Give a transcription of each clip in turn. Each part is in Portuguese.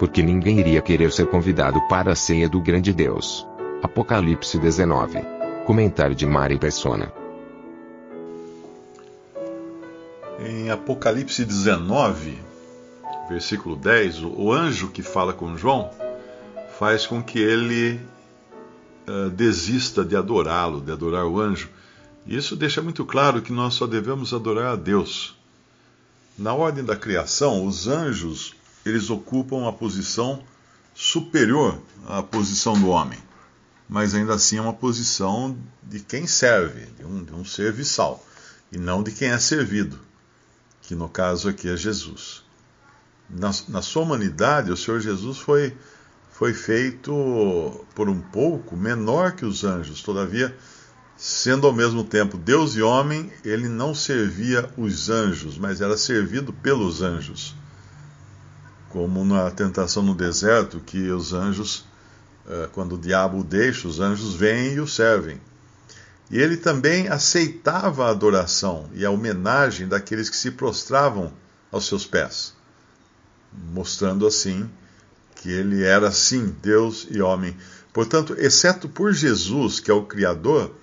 Porque ninguém iria querer ser convidado para a ceia do grande Deus. Apocalipse 19. Comentário de Mari Persona. Em Apocalipse 19, versículo 10, o anjo que fala com João faz com que ele uh, desista de adorá-lo, de adorar o anjo. E isso deixa muito claro que nós só devemos adorar a Deus. Na ordem da criação, os anjos eles ocupam a posição superior à posição do homem, mas ainda assim é uma posição de quem serve, de um, de um serviçal, e não de quem é servido que no caso aqui é Jesus. Na, na sua humanidade, o Senhor Jesus foi, foi feito por um pouco menor que os anjos, todavia, sendo ao mesmo tempo Deus e homem, ele não servia os anjos, mas era servido pelos anjos. Como na tentação no deserto, que os anjos, eh, quando o diabo o deixa, os anjos vêm e o servem. E ele também aceitava a adoração e a homenagem daqueles que se prostravam aos seus pés, mostrando assim que ele era sim Deus e homem. Portanto, exceto por Jesus, que é o Criador,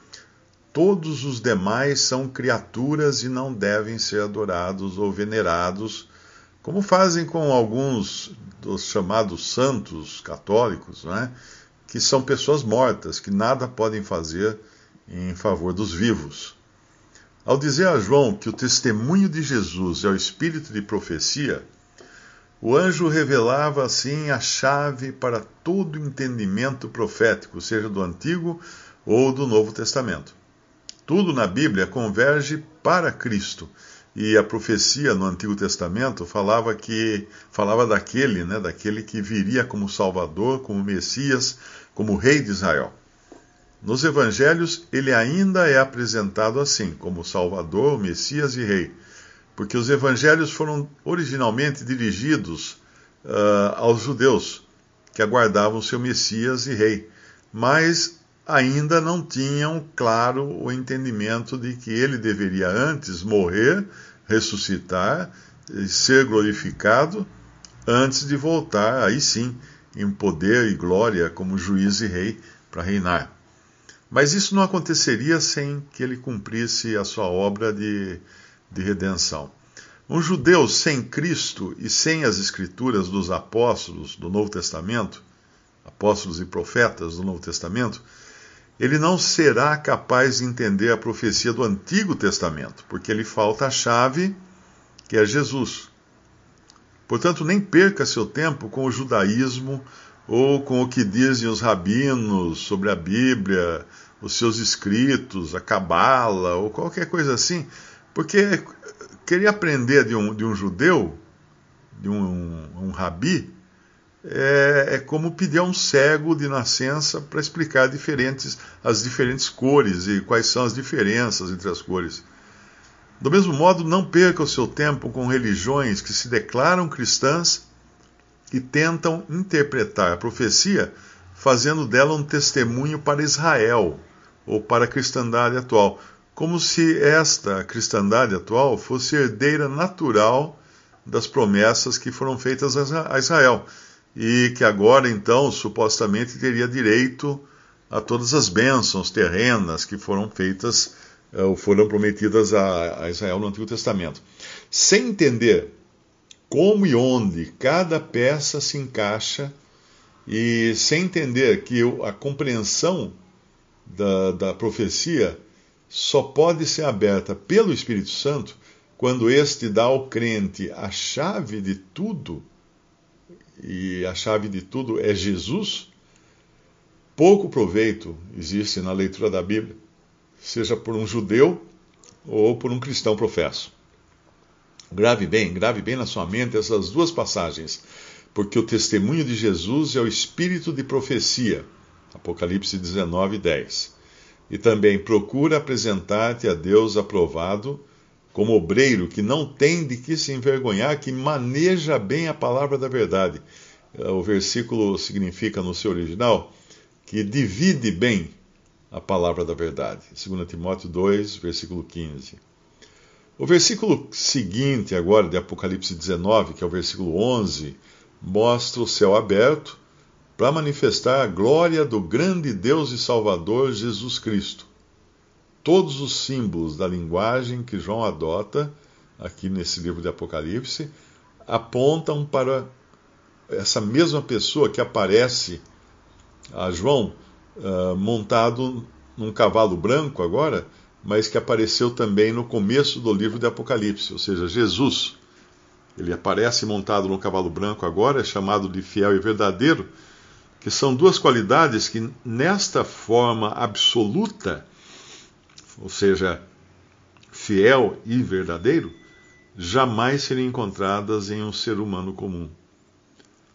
todos os demais são criaturas e não devem ser adorados ou venerados, como fazem com alguns dos chamados santos católicos, é? que são pessoas mortas, que nada podem fazer em favor dos vivos. Ao dizer a João que o testemunho de Jesus é o espírito de profecia, o anjo revelava assim a chave para todo entendimento profético, seja do Antigo ou do Novo Testamento. Tudo na Bíblia converge para Cristo, e a profecia no Antigo Testamento falava que falava daquele, né, daquele que viria como Salvador, como Messias, como Rei de Israel. Nos evangelhos, ele ainda é apresentado assim, como Salvador, Messias e Rei, porque os evangelhos foram originalmente dirigidos uh, aos judeus, que aguardavam seu Messias e Rei, mas ainda não tinham claro o entendimento de que ele deveria antes morrer, ressuscitar e ser glorificado antes de voltar, aí sim, em poder e glória como juiz e rei para reinar. Mas isso não aconteceria sem que ele cumprisse a sua obra de, de redenção. Um judeu sem Cristo e sem as escrituras dos apóstolos do Novo Testamento, apóstolos e profetas do Novo Testamento, ele não será capaz de entender a profecia do Antigo Testamento, porque lhe falta a chave, que é Jesus. Portanto, nem perca seu tempo com o judaísmo ou com o que dizem os rabinos sobre a Bíblia, os seus escritos, a Cabala, ou qualquer coisa assim, porque querer aprender de um, de um judeu, de um, um rabi, é, é, como pedir a um cego de nascença para explicar diferentes, as diferentes cores e quais são as diferenças entre as cores. Do mesmo modo, não perca o seu tempo com religiões que se declaram cristãs e tentam interpretar a profecia fazendo dela um testemunho para Israel ou para a cristandade atual, como se esta cristandade atual fosse herdeira natural das promessas que foram feitas a Israel e que agora então supostamente teria direito a todas as bênçãos terrenas que foram feitas eh, ou foram prometidas a Israel no Antigo Testamento. Sem entender como e onde cada peça se encaixa e sem entender que a compreensão da, da profecia só pode ser aberta pelo Espírito Santo quando este dá ao crente a chave de tudo, e a chave de tudo é Jesus, pouco proveito existe na leitura da Bíblia, seja por um judeu ou por um cristão professo. Grave bem, grave bem na sua mente essas duas passagens, porque o testemunho de Jesus é o espírito de profecia. Apocalipse 19, 10. E também procura apresentar-te a Deus aprovado, como obreiro que não tem de que se envergonhar, que maneja bem a palavra da verdade. O versículo significa, no seu original, que divide bem a palavra da verdade. 2 Timóteo 2, versículo 15. O versículo seguinte, agora, de Apocalipse 19, que é o versículo 11, mostra o céu aberto para manifestar a glória do grande Deus e Salvador Jesus Cristo. Todos os símbolos da linguagem que João adota, aqui nesse livro de Apocalipse, apontam para essa mesma pessoa que aparece a João uh, montado num cavalo branco agora, mas que apareceu também no começo do livro de Apocalipse, ou seja, Jesus. Ele aparece montado no cavalo branco agora, é chamado de fiel e verdadeiro, que são duas qualidades que, nesta forma absoluta, ou seja, fiel e verdadeiro, jamais seriam encontradas em um ser humano comum.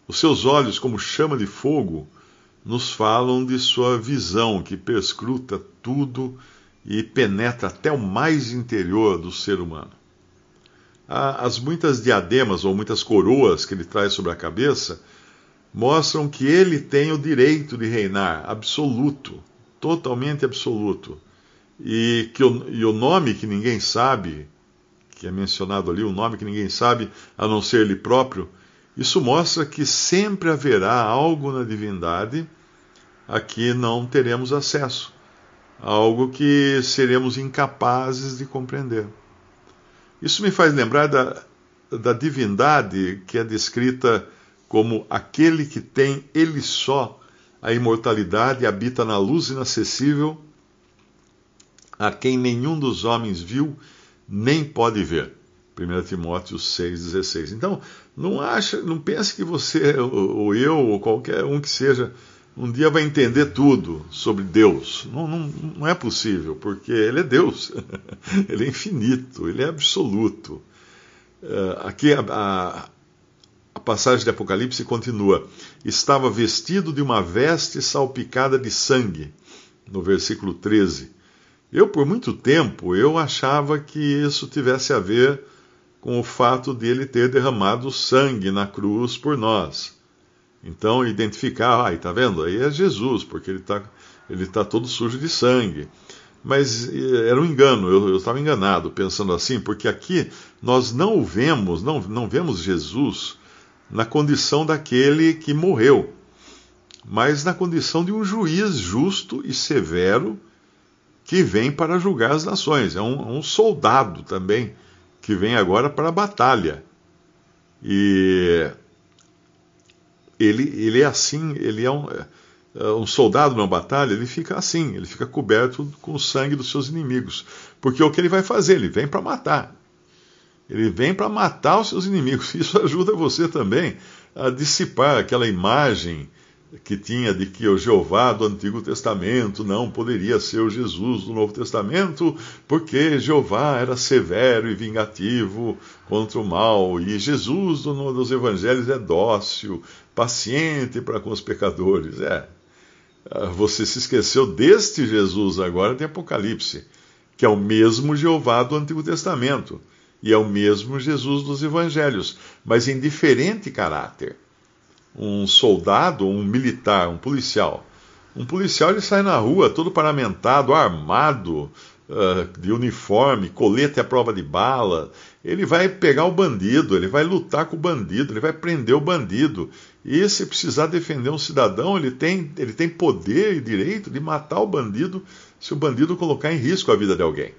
Os seus olhos, como chama de fogo, nos falam de sua visão que perscruta tudo e penetra até o mais interior do ser humano. As muitas diademas ou muitas coroas que ele traz sobre a cabeça mostram que ele tem o direito de reinar absoluto, totalmente absoluto. E, que o, e o nome que ninguém sabe, que é mencionado ali, o nome que ninguém sabe a não ser ele próprio, isso mostra que sempre haverá algo na divindade a que não teremos acesso algo que seremos incapazes de compreender. Isso me faz lembrar da, da divindade que é descrita como aquele que tem ele só a imortalidade habita na luz inacessível, a quem nenhum dos homens viu nem pode ver. 1 Timóteo 6,16. Então, não acha, não pense que você, ou eu, ou qualquer um que seja, um dia vai entender tudo sobre Deus. Não, não, não é possível, porque Ele é Deus. ele é infinito, Ele é absoluto. Uh, aqui a, a, a passagem de Apocalipse continua: Estava vestido de uma veste salpicada de sangue, no versículo 13. Eu, por muito tempo, eu achava que isso tivesse a ver com o fato de ele ter derramado sangue na cruz por nós. Então, identificar, aí, tá vendo? Aí é Jesus, porque ele está ele tá todo sujo de sangue. Mas era um engano, eu estava enganado pensando assim, porque aqui nós não vemos, não, não vemos Jesus na condição daquele que morreu, mas na condição de um juiz justo e severo que vem para julgar as nações. É um, um soldado também que vem agora para a batalha. E ele, ele é assim, ele é um, é, um soldado numa batalha, ele fica assim, ele fica coberto com o sangue dos seus inimigos. Porque é o que ele vai fazer? Ele vem para matar. Ele vem para matar os seus inimigos. Isso ajuda você também a dissipar aquela imagem que tinha de que o Jeová do Antigo Testamento não poderia ser o Jesus do Novo Testamento, porque Jeová era severo e vingativo contra o mal, e Jesus do, dos Evangelhos é dócil, paciente para com os pecadores. É. Ah, você se esqueceu deste Jesus agora de Apocalipse, que é o mesmo Jeová do Antigo Testamento e é o mesmo Jesus dos Evangelhos, mas em diferente caráter um soldado, um militar, um policial. Um policial ele sai na rua todo paramentado, armado, uh, de uniforme, colete à prova de bala. Ele vai pegar o bandido, ele vai lutar com o bandido, ele vai prender o bandido. E se precisar defender um cidadão, ele tem, ele tem poder e direito de matar o bandido se o bandido colocar em risco a vida de alguém.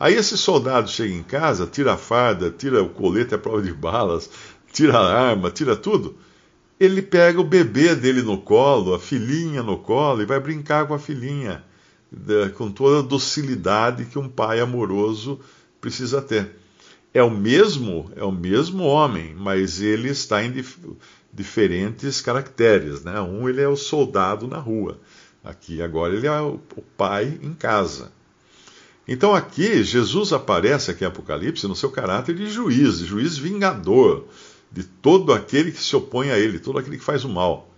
Aí esse soldado chega em casa, tira a farda, tira o colete à prova de balas, tira a arma, tira tudo ele pega o bebê dele no colo, a filhinha no colo, e vai brincar com a filhinha, com toda a docilidade que um pai amoroso precisa ter. É o mesmo, é o mesmo homem, mas ele está em dif diferentes caracteres, né? Um ele é o soldado na rua, aqui agora ele é o pai em casa. Então aqui Jesus aparece aqui em Apocalipse no seu caráter de juiz, juiz vingador de todo aquele que se opõe a ele, todo aquele que faz o mal.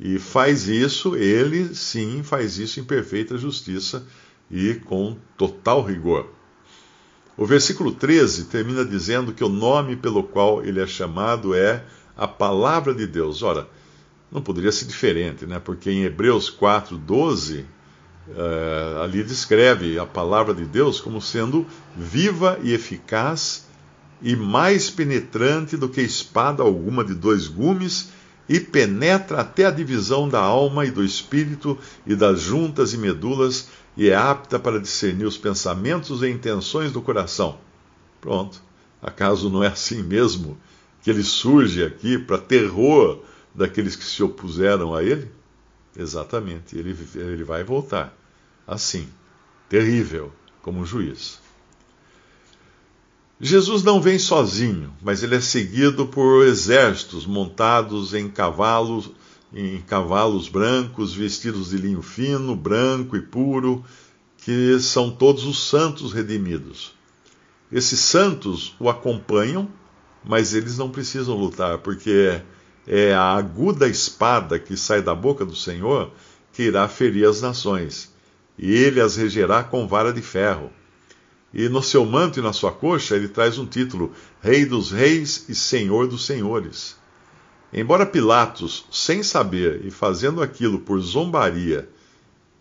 E faz isso, ele sim faz isso em perfeita justiça e com total rigor. O versículo 13 termina dizendo que o nome pelo qual ele é chamado é a palavra de Deus. Ora, não poderia ser diferente, né? Porque em Hebreus 4, 12, uh, ali descreve a palavra de Deus como sendo viva e eficaz e mais penetrante do que espada alguma de dois gumes, e penetra até a divisão da alma e do espírito e das juntas e medulas, e é apta para discernir os pensamentos e intenções do coração. Pronto. Acaso não é assim mesmo que ele surge aqui para terror daqueles que se opuseram a ele? Exatamente. Ele, ele vai voltar assim, terrível, como um juiz. Jesus não vem sozinho, mas ele é seguido por exércitos montados em cavalos, em cavalos brancos, vestidos de linho fino, branco e puro, que são todos os santos redimidos. Esses santos o acompanham, mas eles não precisam lutar, porque é a aguda espada que sai da boca do Senhor que irá ferir as nações, e ele as regerá com vara de ferro e no seu manto e na sua coxa ele traz um título: Rei dos Reis e Senhor dos Senhores. Embora Pilatos, sem saber e fazendo aquilo por zombaria,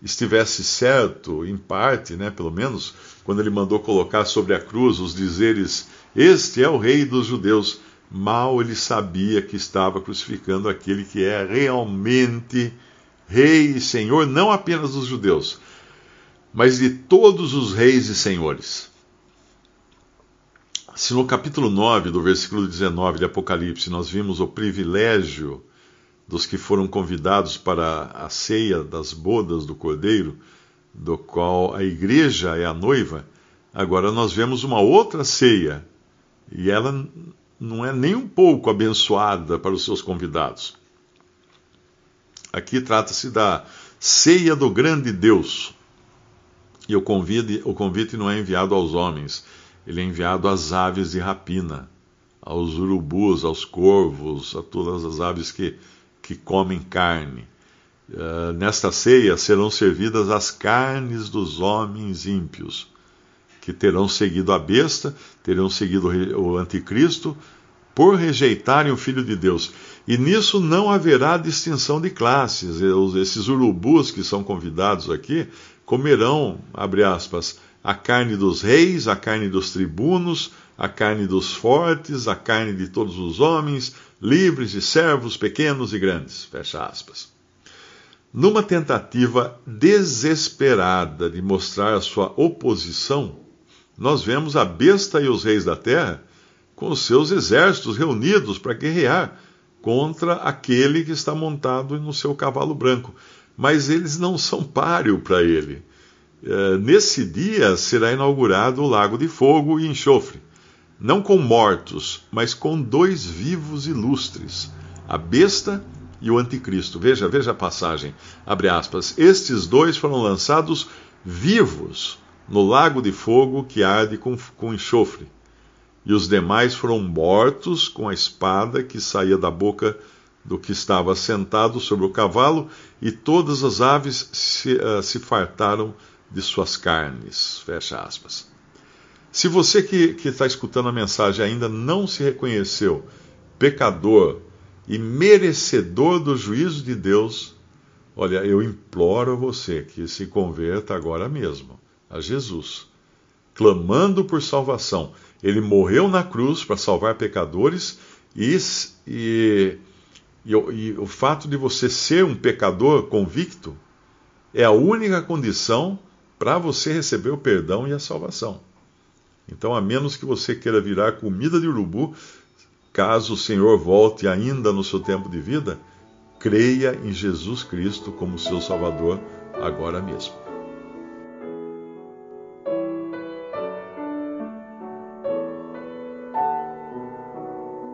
estivesse certo, em parte, né, pelo menos, quando ele mandou colocar sobre a cruz os dizeres: Este é o Rei dos Judeus, mal ele sabia que estava crucificando aquele que é realmente Rei e Senhor, não apenas dos judeus, mas de todos os reis e senhores. Se no capítulo 9, do versículo 19 de Apocalipse, nós vimos o privilégio dos que foram convidados para a ceia das bodas do Cordeiro, do qual a igreja é a noiva, agora nós vemos uma outra ceia, e ela não é nem um pouco abençoada para os seus convidados. Aqui trata-se da ceia do grande Deus, e o convite, o convite não é enviado aos homens, ele é enviado às aves de rapina, aos urubus, aos corvos, a todas as aves que, que comem carne. Uh, nesta ceia serão servidas as carnes dos homens ímpios, que terão seguido a besta, terão seguido o anticristo, por rejeitarem o Filho de Deus. E nisso não haverá distinção de classes. Esses urubus que são convidados aqui comerão, abre aspas, a carne dos reis, a carne dos tribunos, a carne dos fortes, a carne de todos os homens, livres e servos, pequenos e grandes. Fecha aspas. Numa tentativa desesperada de mostrar a sua oposição, nós vemos a besta e os reis da terra com seus exércitos reunidos para guerrear contra aquele que está montado no seu cavalo branco mas eles não são páreo para ele. É, nesse dia será inaugurado o lago de fogo e enxofre, não com mortos, mas com dois vivos ilustres, a besta e o anticristo. Veja, veja a passagem. Abre aspas. Estes dois foram lançados vivos no lago de fogo que arde com, com enxofre. E os demais foram mortos com a espada que saía da boca do que estava sentado sobre o cavalo, e todas as aves se, uh, se fartaram de suas carnes. Fecha aspas. Se você que está escutando a mensagem ainda não se reconheceu pecador e merecedor do juízo de Deus, olha, eu imploro a você que se converta agora mesmo a Jesus, clamando por salvação. Ele morreu na cruz para salvar pecadores e, e e, e o fato de você ser um pecador convicto é a única condição para você receber o perdão e a salvação. Então, a menos que você queira virar comida de urubu, caso o Senhor volte ainda no seu tempo de vida, creia em Jesus Cristo como seu Salvador agora mesmo.